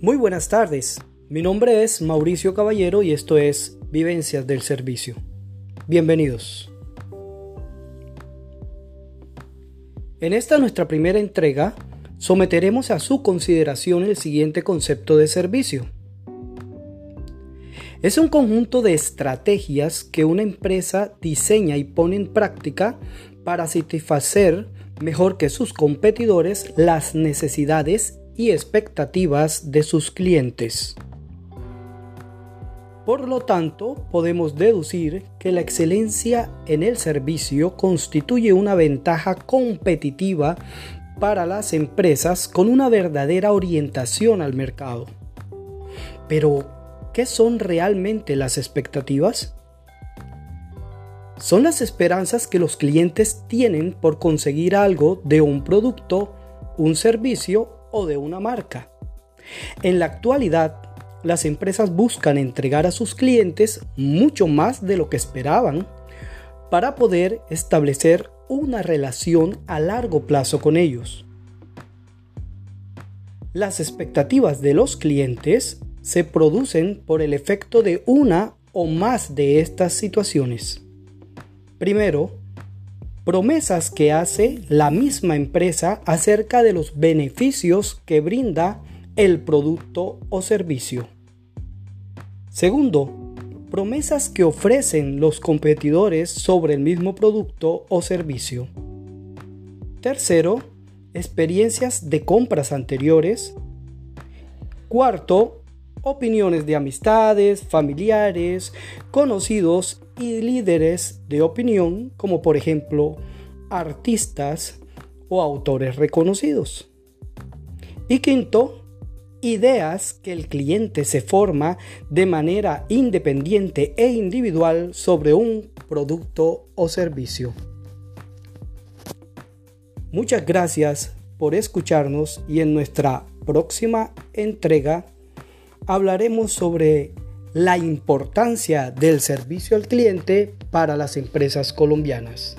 Muy buenas tardes, mi nombre es Mauricio Caballero y esto es Vivencias del Servicio. Bienvenidos. En esta nuestra primera entrega, someteremos a su consideración el siguiente concepto de servicio. Es un conjunto de estrategias que una empresa diseña y pone en práctica para satisfacer mejor que sus competidores las necesidades y expectativas de sus clientes. Por lo tanto, podemos deducir que la excelencia en el servicio constituye una ventaja competitiva para las empresas con una verdadera orientación al mercado. Pero, ¿qué son realmente las expectativas? Son las esperanzas que los clientes tienen por conseguir algo de un producto, un servicio o de una marca. En la actualidad, las empresas buscan entregar a sus clientes mucho más de lo que esperaban para poder establecer una relación a largo plazo con ellos. Las expectativas de los clientes se producen por el efecto de una o más de estas situaciones. Primero, promesas que hace la misma empresa acerca de los beneficios que brinda el producto o servicio. Segundo, promesas que ofrecen los competidores sobre el mismo producto o servicio. Tercero, experiencias de compras anteriores. Cuarto, opiniones de amistades, familiares, conocidos y líderes de opinión, como por ejemplo artistas o autores reconocidos. Y quinto, ideas que el cliente se forma de manera independiente e individual sobre un producto o servicio. Muchas gracias por escucharnos y en nuestra próxima entrega hablaremos sobre la importancia del servicio al cliente para las empresas colombianas.